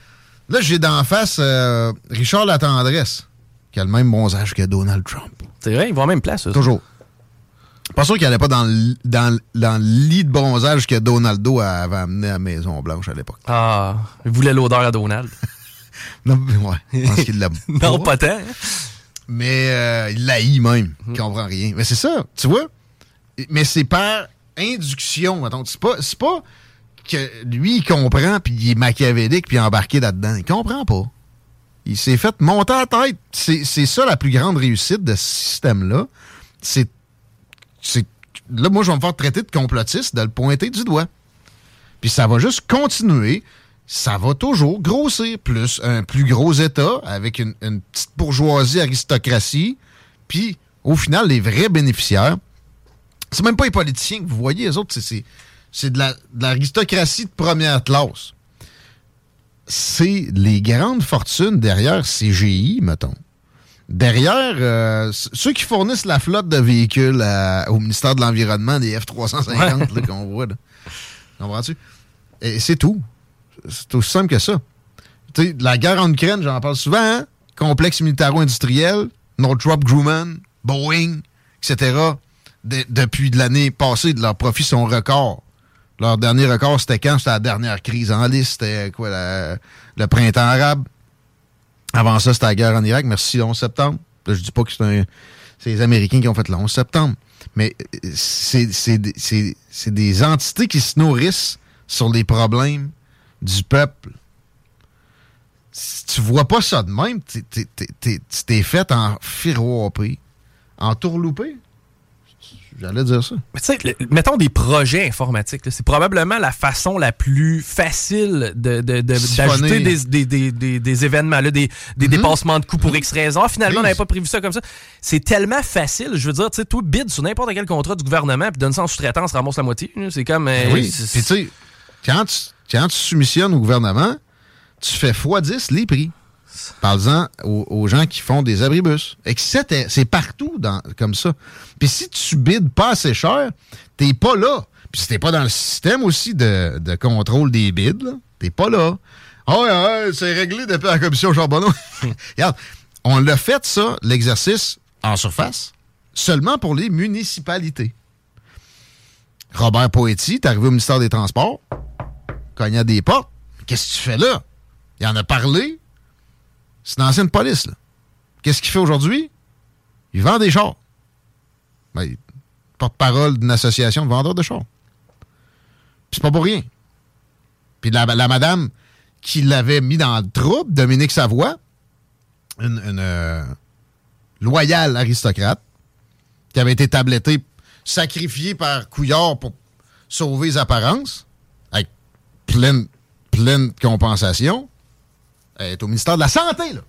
là, j'ai d'en face euh, Richard Latendresse, qui a le même bronzage que Donald Trump. C'est vrai, il va en même place. Toujours. Pas sûr qu'il n'allait pas dans le, dans, dans lit de bronzage que Donaldo avait amené à la Maison-Blanche à l'époque. Ah, il voulait l'odeur à Donald. non, ouais, je pense qu'il l'a Non, pas tant. Mais euh, il l'haït même. Il comprend rien. Mais c'est ça, tu vois? Mais c'est par induction. C'est pas, c'est pas que lui, il comprend, puis il est machiavélique, puis embarqué là-dedans. Il comprend pas. Il s'est fait monter à la tête. C'est, ça la plus grande réussite de ce système-là. C'est, c'est. Là, moi, je vais me faire traiter de complotiste, de le pointer du doigt. Puis ça va juste continuer ça va toujours grossir. Plus un plus gros État avec une, petite bourgeoisie, aristocratie. Puis, au final, les vrais bénéficiaires, c'est même pas les politiciens que vous voyez, les autres, c'est de l'aristocratie de première classe. C'est les grandes fortunes derrière CGI, mettons. Derrière, euh, ceux qui fournissent la flotte de véhicules au ministère de l'Environnement, des F-350 qu'on voit. Comprends-tu? Et c'est tout. C'est aussi simple que ça. la guerre en Ukraine, j'en parle souvent, hein? complexe militaro-industriel, Northrop Grumman, Boeing, etc. depuis l'année passée, leurs profits sont records. Leur dernier record, c'était quand? C'était la dernière crise en liste. C'était quoi, le printemps arabe. Avant ça, c'était la guerre en Irak. Merci, le 11 septembre. je dis pas que c'est les Américains qui ont fait le 11 septembre. Mais euh, c'est des entités qui se nourrissent sur les problèmes du peuple. Si tu vois pas ça de même, tu t'es fait en firoapé, en tourloupé. J'allais dire ça. Mais tu sais, mettons des projets informatiques. C'est probablement la façon la plus facile d'ajouter de, des, des, événements, là, des, des mm-hmm. dépassements de coûts pour X raisons. Ah, finalement, on n'avait pas prévu ça comme ça. C'est tellement facile. Je veux dire, tu sais, toi, bid sur n'importe quel contrat du gouvernement, puis donne ça en sous-traitance, ramasse la moitié. C'est comme. Euh, oui, puis tu sais, quand tu quand tu soumissionnes au gouvernement, tu fais x10 les prix. Parle-en aux, gens qui font des abribus. C'est partout dans, comme ça. Puis si tu bides pas assez cher, t'es pas là. Puis si t'es pas dans le système aussi de, contrôle des bids, t'es pas là. Ah ouais, c'est réglé depuis la commission Charbonneau. Regarde, on l'a fait, ça, l'exercice en surface, seulement pour les municipalités. Robert Poetti, t'es arrivé au ministère des Transports, cognait des portes. Qu'est-ce que tu fais là? Il en a parlé. C'est une ancienne police. Qu'est-ce qu'il fait aujourd'hui? Il vend des chars. Ben, porte-parole d'une association de vendeurs de chars. Puis c'est pas pour rien. Puis la, madame qui l'avait mis dans le trouble, Dominique Savoie, une, une, euh, loyale aristocrate, qui avait été tablettée, sacrifiée par Couillard pour sauver les apparences, avec pleine, pleine compensation, elle est au ministère de la Santé, là.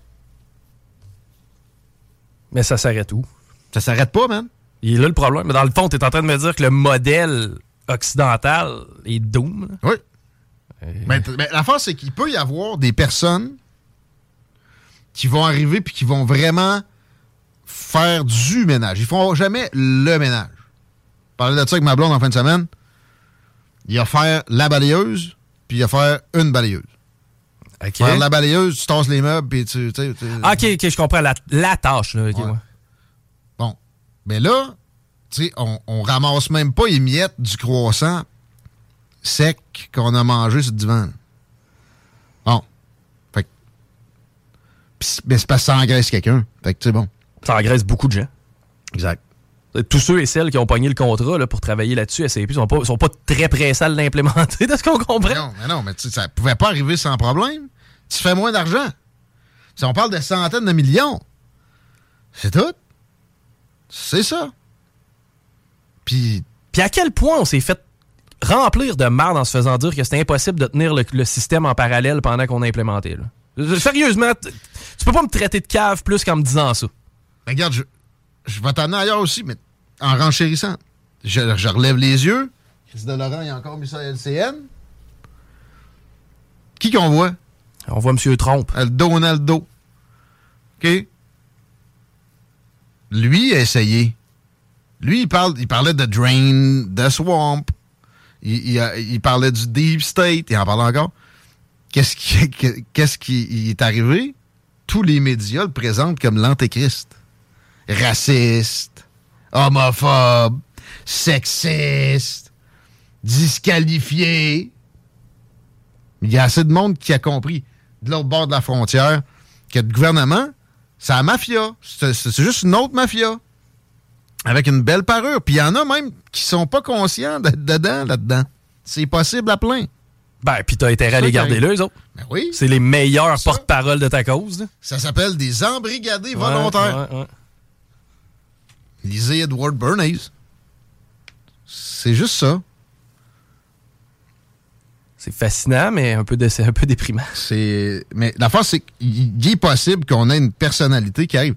Mais ça s'arrête où? Ça s'arrête pas, man. Il est là le problème. Mais dans le fond, tu es en train de me dire que le modèle occidental est doom. là. Oui. Mais, mais l'affaire, c'est qu'il peut y avoir des personnes qui vont arriver puis qui vont vraiment faire du ménage. Ils font jamais le ménage. Je parlais de ça avec ma blonde en fin de semaine. Il va faire la balayeuse, puis il va faire une balayeuse. OK. Faire la balayeuse, tu tasses les meubles, puis tu... tu sais, tu- Ah, OK, OK, je comprends la, la tâche. Là. OK, Ouais. ouais. Bon. Mais là, tu sais, on, on ramasse même pas les miettes du croissant sec qu'on a mangé sur le divan. là. Bon. Fait que. Pis Mais c'est parce que ça engraisse quelqu'un. Fait que, c'est bon. Ça engraisse beaucoup de gens. Exact. Tous ceux et celles qui ont pogné le contrat là, pour travailler là-dessus, SAP, sont pas, sont pas très pressés à l'implémenter, de ce qu'on comprend. Mais non, mais non, mais ça pouvait pas arriver sans problème. Tu fais moins d'argent. Si on parle de centaines de millions, c'est tout. C'est ça. Puis, Puis à quel point on s'est fait remplir de marde en se faisant dire que c'était impossible de tenir le, le système en parallèle pendant qu'on a implémenté. Là? Euh, Sérieusement, tu peux pas me traiter de cave plus qu'en me disant ça. Regarde, je, je vais t'amener ailleurs aussi, mais en renchérissant. Je, je relève les yeux. Chris de Laurent, il a encore mis ça à LCN. Qui qu'on voit? On voit M. Trompe. Le Donaldo. OK? Lui a essayé. Lui, il, parle, il parlait de Drain, de Swamp. Il, il a- il parlait du Deep State. Il en parle encore. Qu'est-ce qui, que- qu'est-ce qui est arrivé? Tous les médias le présentent comme l'antéchrist. Raciste, homophobe, sexiste, disqualifié. Il y a assez de monde qui a compris de l'autre bord de la frontière que le gouvernement, c'est la mafia. C'est juste une autre mafia. Avec une belle parure. Puis il y en a même qui sont pas conscients d'être dedans, là-dedans. C'est possible à plein. Ben, puis t'as intérêt à les garder là, eux autres. Ben oui. C'est les meilleurs porte-parole de ta cause. là. Ça s'appelle des embrigadés volontaires. Ouais, ouais, ouais. Lisez Edward Bernays. C'est juste ça. C'est fascinant, mais un peu, de- c'est un peu déprimant. C'est. Mais l'affaire, c'est qu'il est possible qu'on ait une personnalité qui arrive.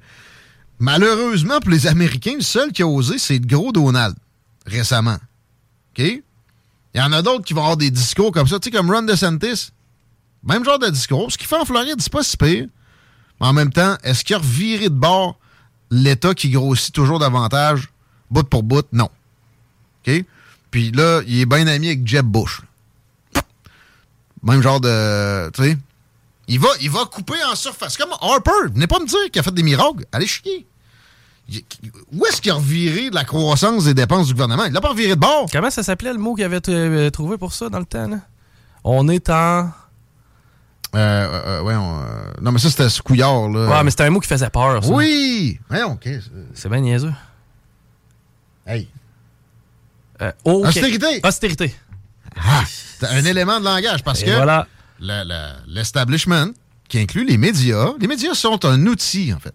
Malheureusement, pour les Américains, le seul qui a osé, c'est le gros Donald, récemment. OK? Il y en a d'autres qui vont avoir des discours comme ça, tu sais, comme Ron DeSantis. Même genre de discours. Ce qu'il fait en Floride, c'est pas si pire. Mais en même temps, est-ce qu'il a reviré de bord l'État qui grossit toujours davantage, bout pour bout? Non. OK? Puis là, il est bien ami avec Jeb Bush. Même genre de. Tu sais. Il va, il va couper en surface. Comme Harper. Venez pas me dire qu'il a fait des miracles. Allez chier. Où est-ce qu'il a reviré de la croissance des dépenses du gouvernement? Il l'a pas reviré de bord. Comment ça s'appelait le mot qu'il avait euh, trouvé pour ça dans le temps? On est en. Euh, euh, euh, ouais, on, euh, non, mais ça, c'était ce couillard, là. Ouais, mais c'était un mot qui faisait peur, ça. Oui! Ouais, OK. c'est- bien niaiseux. Hey. Austérité. Austérité. Ah, c'est un élément de langage parce Et que voilà. le- le- l'establishment, qui inclut les médias, les médias sont un outil, en fait.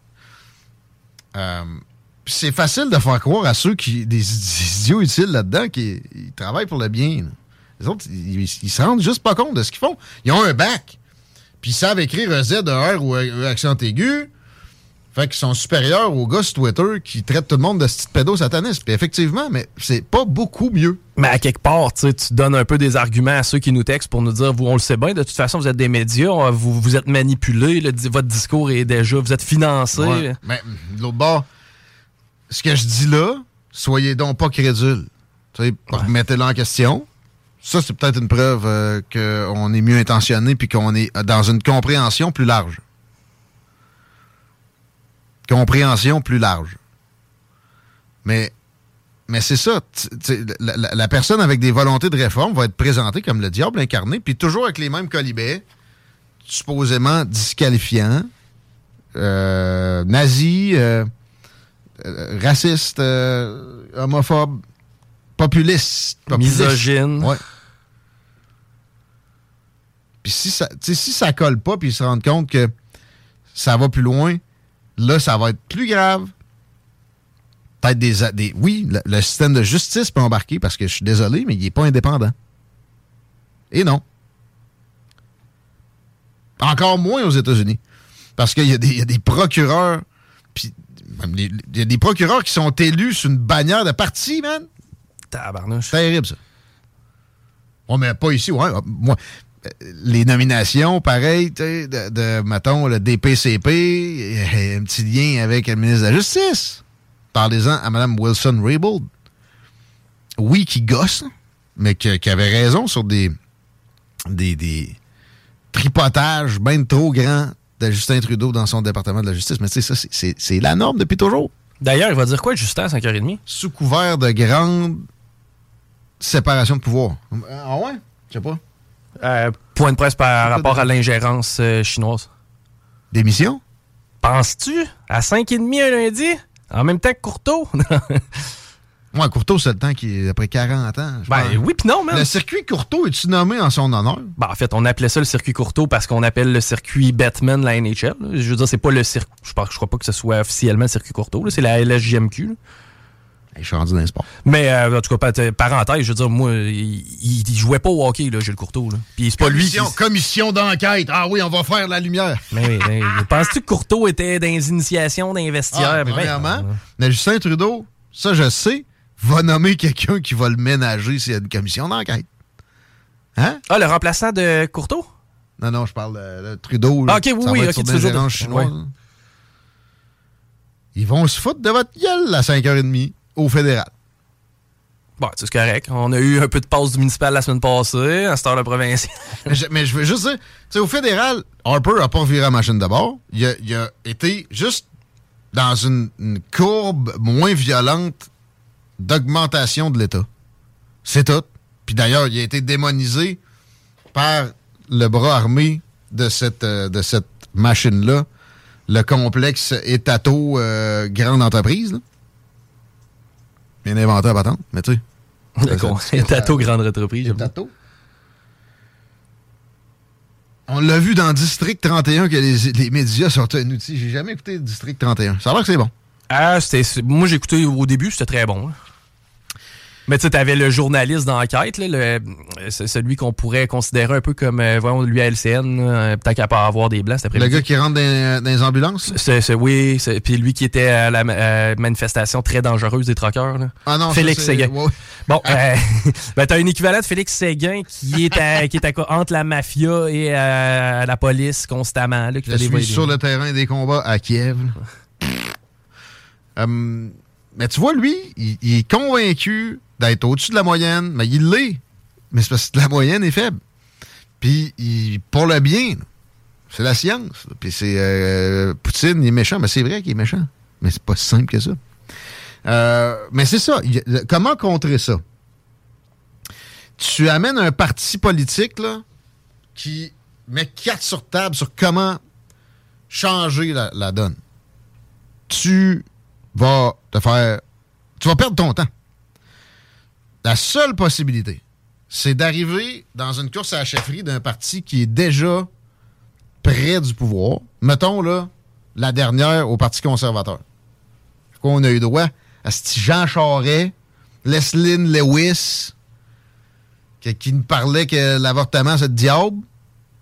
C'est facile de faire croire à ceux qui, des, des idiots utiles là-dedans, qui ils travaillent pour le bien. là. Les autres, ils, ils se rendent juste pas compte de ce qu'ils font. Ils ont un bac, puis ils savent écrire un Z, un R ou un, accent aigu. Fait qu'ils sont supérieurs aux gars sur Twitter qui traitent tout le monde de ce petit pédo sataniste. Puis effectivement, mais c'est pas beaucoup mieux. Mais à quelque part, tu donnes un peu des arguments à ceux qui nous textent pour nous dire, vous, on le sait bien, de toute façon, vous êtes des médias, vous, vous êtes manipulés, le votre discours est déjà, vous êtes financé. Ouais. Mais de l'autre bord, ce que je dis là, soyez donc pas crédules. Remettez-le en question. Ça, c'est peut-être une preuve euh, qu'on est mieux intentionné puis qu'on est dans une compréhension plus large. Compréhension plus large. Mais, mais c'est ça. La, la- la personne avec des volontés de réforme va être présentée comme le diable incarné, puis toujours avec les mêmes colibets, supposément disqualifiants, euh, nazis, euh, racistes, euh, homophobe, populiste, populiste. Misogyne. Ouais. Puis si ça, si ça colle pas, puis ils se rendent compte que ça va plus loin, là, ça va être plus grave. Peut-être des, des. Oui, le, le système de justice peut embarquer parce que je suis désolé, mais il n'est pas indépendant. Et non. Encore moins aux États-Unis. Parce qu'il y, a des- il y a des procureurs, puis il y a des procureurs qui sont élus sur une bannière de parti, man. Tabarnouche. C'est terrible, ça. On met pas ici, ouais. Moi, les nominations, pareil, de, de, mettons, le DPCP, euh, un petit lien avec le ministre de la Justice. Parlez-en à Mme Wilson-Raybould. Oui, qui gosse, mais qui avait raison sur des, des, des tripotages bien trop grands de Justin Trudeau dans son département de la justice. Mais tu sais, ça, c'est- la norme depuis toujours. D'ailleurs, il va dire quoi, Justin, à 5h30? Sous couvert de grande séparation de pouvoir. Ah ouais? Je sais pas. Euh, point de presse par rapport à l'ingérence euh, chinoise. Démission? Penses-tu? À 5h30 un lundi? En même temps que Courteau? Moi, Courteau, c'est le temps qui est après 40 ans. ben pense. oui pis non, man. Le circuit Courteau, est-tu nommé en son honneur? Ben, en fait, on appelait ça le circuit Courteau parce qu'on appelle le circuit Batman la NHL. là. Je veux dire, c'est pas le circuit. Je je crois pas que ce soit officiellement le circuit Courteau. C'est la LSJMQ. là. Je suis rendu dans le sport. Mais euh, en tout cas, pa- parenthèse, je veux dire, moi, il, il jouait pas au hockey, là, Gilles Courteau. Là. Puis c'est pas lui qui. Commission, commission d'enquête. Ah oui, on va faire la lumière. Mais, oui, mais penses-tu que Courteau était dans les initiations d'investigaires? Ah, Mais ben, premièrement, non. mais Justin Trudeau, ça je sais, va nommer quelqu'un qui va le ménager s'il y a une commission d'enquête. Hein? Ah, le remplaçant de Courteau? Non, non, je parle de, de Trudeau. là. Ah, ok, oui, oui, ok, ouais. là. Ils vont se foutre de votre gueule à 5h30 au fédéral. Bon, c'est correct. On a eu un peu de pause du municipal la semaine passée, à cette heure le provincial. mais, je, mais je veux juste dire, tu sais, au fédéral, Harper a pas viré la machine de bord. Il a, il a été juste dans une, une courbe moins violente d'augmentation de l'État. C'est tout. Puis d'ailleurs, il a été démonisé par le bras armé de cette, euh, de cette machine-là, le complexe étato euh, grande entreprise. là. Bien inventé à patente, mais tu sais. D'accord. Tato Grande Entreprise. Tato. On l'a vu dans District 31 que les, les médias sont un outil. J'ai jamais écouté District 31. Ça a l'air que c'est bon. Ah, c'était. c'est- Moi, j'ai écouté au début, c'était très bon. hein. Mais tu sais, t'avais le journaliste d'enquête, là, le- c'est celui qu'on pourrait considérer un peu comme, euh, voyons, lui à LCN, peut-être qu'à pas avoir des blancs cet Le gars qui rentre dans, dans les ambulances? C'est, c'est- oui, c'est- puis lui qui était à la euh, manifestation très dangereuse des troqueurs. là. Ah non, Félix Séguin. ouais. Bon, euh, ben, t'as un équivalent de Félix Séguin qui est, à- qui est à- entre la mafia et euh, la police constamment. Là, qui Je suis sur le terrain des combats à Kiev. Hum, mais tu vois, lui, il, il est convaincu d'être au-dessus de la moyenne, mais il l'est. Mais c'est parce que la moyenne est faible. Puis, il, pour le bien, c'est la science. Puis c'est euh, Poutine, il est méchant, mais c'est vrai qu'il est méchant. Mais c'est pas si simple que ça. Euh, mais c'est ça. Comment contrer ça? Tu amènes un parti politique là, qui met quatre sur table sur comment changer la, la donne. Tu vas te faire. Tu vas perdre ton temps. La seule possibilité, c'est d'arriver dans une course à la chefferie d'un parti qui est déjà près du pouvoir. Mettons, là, la dernière au Parti conservateur. On a eu droit à ce Jean Charest, Leslie Lewis, que- qui nous parlait que l'avortement, c'est le diable,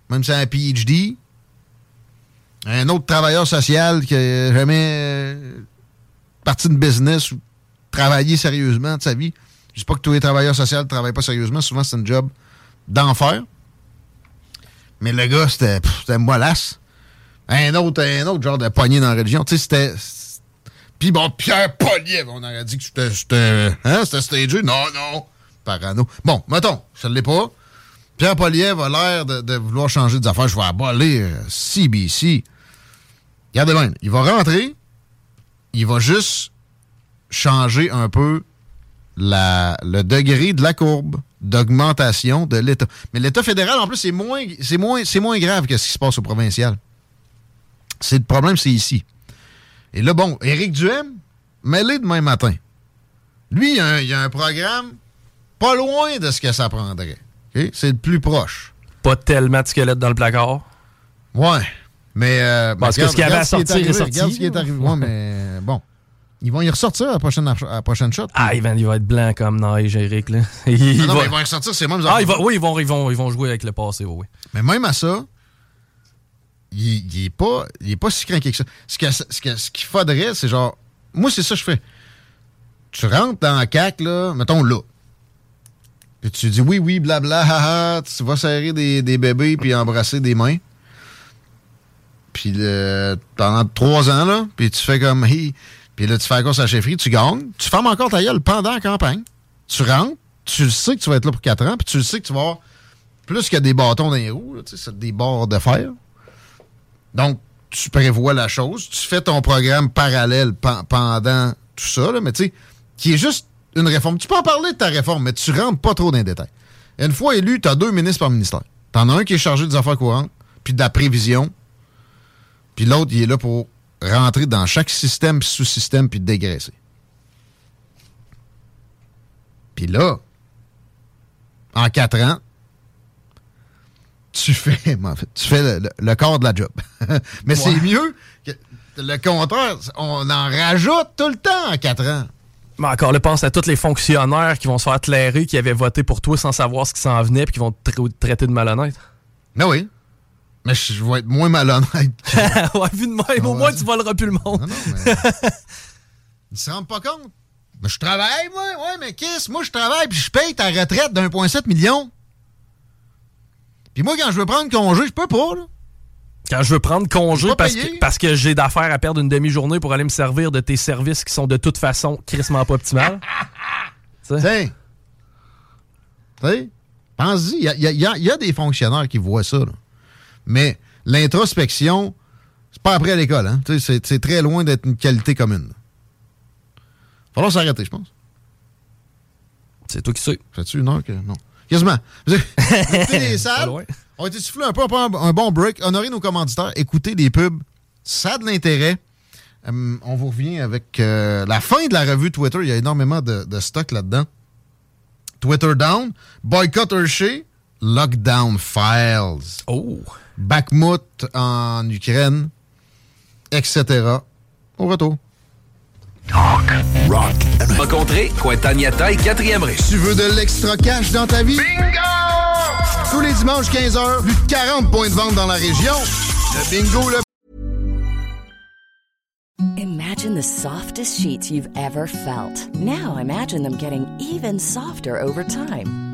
même si c'est un PhD. Un autre travailleur social qui n'a jamais euh, parti de business ou travaillé sérieusement de sa vie. Je dis pas que tous les travailleurs sociaux ne travaillent pas sérieusement. Souvent, c'est un job d'enfer. Mais le gars, c'était c'était mollasse. Un autre, un autre genre de poignée dans la religion. Tu sais, c'était... Puis bon, Pierre Poliev, on aurait dit que c'était... C'était hein, c'était stagé? Non, non. Parano. Bon, mettons, ça ne l'est pas. Pierre Poliev a l'air de, vouloir changer des affaires. Je vais abolir euh, CBC. Regardez bien, il va rentrer, il va juste changer un peu la, le degré de la courbe d'augmentation de l'État. Mais l'État fédéral, en plus, c'est moins, c'est moins, c'est moins grave que ce qui se passe au provincial. C'est le problème, c'est ici. Et là, bon, Éric Duhem, mêlé demain matin. Lui, il y, a il a un programme pas loin de ce que ça prendrait. C'est le plus proche. Pas tellement de squelettes dans le placard. Ouais. Mais. Euh, Parce que regarde- ce qu'il avait à est sortir est arrivé, sorti. Regarde ce qui est arrivé. Ouais, mais bon. Ils vont y ressortir à la prochaine, à la prochaine shot. Ah, il va, il va être blanc comme neige, Eric. Là. Il Ah non, va- mais ils vont y ressortir ces mêmes Ah, il va- oui, ils vont, ils, vont, ils vont jouer avec le passé, oui. Mais même à ça, il, il est pas, il est pas si craqué que ça. Ce que- ce que- ce qu'il faudrait, c'est genre. Moi, c'est ça que je fais. Tu rentres dans la CAC, là, mettons là. Puis tu dis oui, oui, blabla, haha, tu vas serrer des, des bébés puis embrasser des mains. Puis le- pendant trois ans, là, puis tu fais comme, hey, puis là, tu fais la course à la chefferie, tu gagnes, tu fermes encore ta gueule pendant la campagne. Tu rentres, tu le sais que tu vas être là pour quatre ans, puis tu le sais que tu vas avoir plus que des bâtons dans les roues, là, c'est des barres de fer. Donc, tu prévois la chose, tu fais ton programme parallèle pen- pendant tout ça, là, mais tu sais, qui est juste une réforme. Tu peux en parler de ta réforme, mais tu rentres pas trop dans les détails. Une fois élu, tu as deux ministres par ministère. Tu en as un qui est chargé des affaires courantes, puis de la prévision, puis l'autre, il est là pour rentrer dans chaque système, puis sous-système, puis dégraisser. Puis là, en quatre ans, tu fais, en fait, tu fais le, le- le corps de la job. Mais c'est mieux que le contraire. On en rajoute tout le temps en quatre ans. Mais encore là, pense à tous les fonctionnaires qui vont se faire clairer, qui avaient voté pour toi sans savoir ce qui s'en venait, puis qui vont te tra- te traiter de malhonnête. Mais oui. Mais je vais être moins malhonnête. ouais, vu de même, au Ouais. moins tu voleras plus le monde. Non, non, mais. Ils se rendent pas compte. Mais je travaille, moi. Ouais, mais Kiss, moi, je travaille puis je paye ta retraite d'1,7 million. Puis moi, quand je veux prendre congé, je peux pas, là. Quand je veux prendre congé parce que, parce que j'ai d'affaires à perdre une demi-journée pour aller me servir de tes services qui sont de toute façon crissement pas optimales. Tu sais? Tiens. Tu sais, pense-y. Il y y a des fonctionnaires qui voient ça, là. Mais l'introspection, c'est pas après à l'école, hein. C'est- très loin d'être une qualité commune. Il va falloir s'arrêter, je pense. C'est toi qui sais. Fais-tu une heure que. Non? Quasiment. Vous avez- écoutez les Pas salles? loin. On a été soufflé un peu, un, un bon break. Honorer nos commanditaires. Écoutez des pubs. Ça a de l'intérêt. Hum, on vous revient avec euh, la fin de la revue Twitter. Il y a énormément de, de stock là-dedans. Twitter down. Boycott Hershey. Lockdown Files. Oh! Bakhmut en Ukraine. Etc. Au retour. Rock. Rencontrez Cointagnata et quatrième riche. Tu veux de l'extra cash dans ta vie? Bingo! Tous les dimanches 15h, plus de 40 points de vente dans la région. Le bingo, le Imagine the softest sheets you've ever felt. Now imagine them getting even softer over time.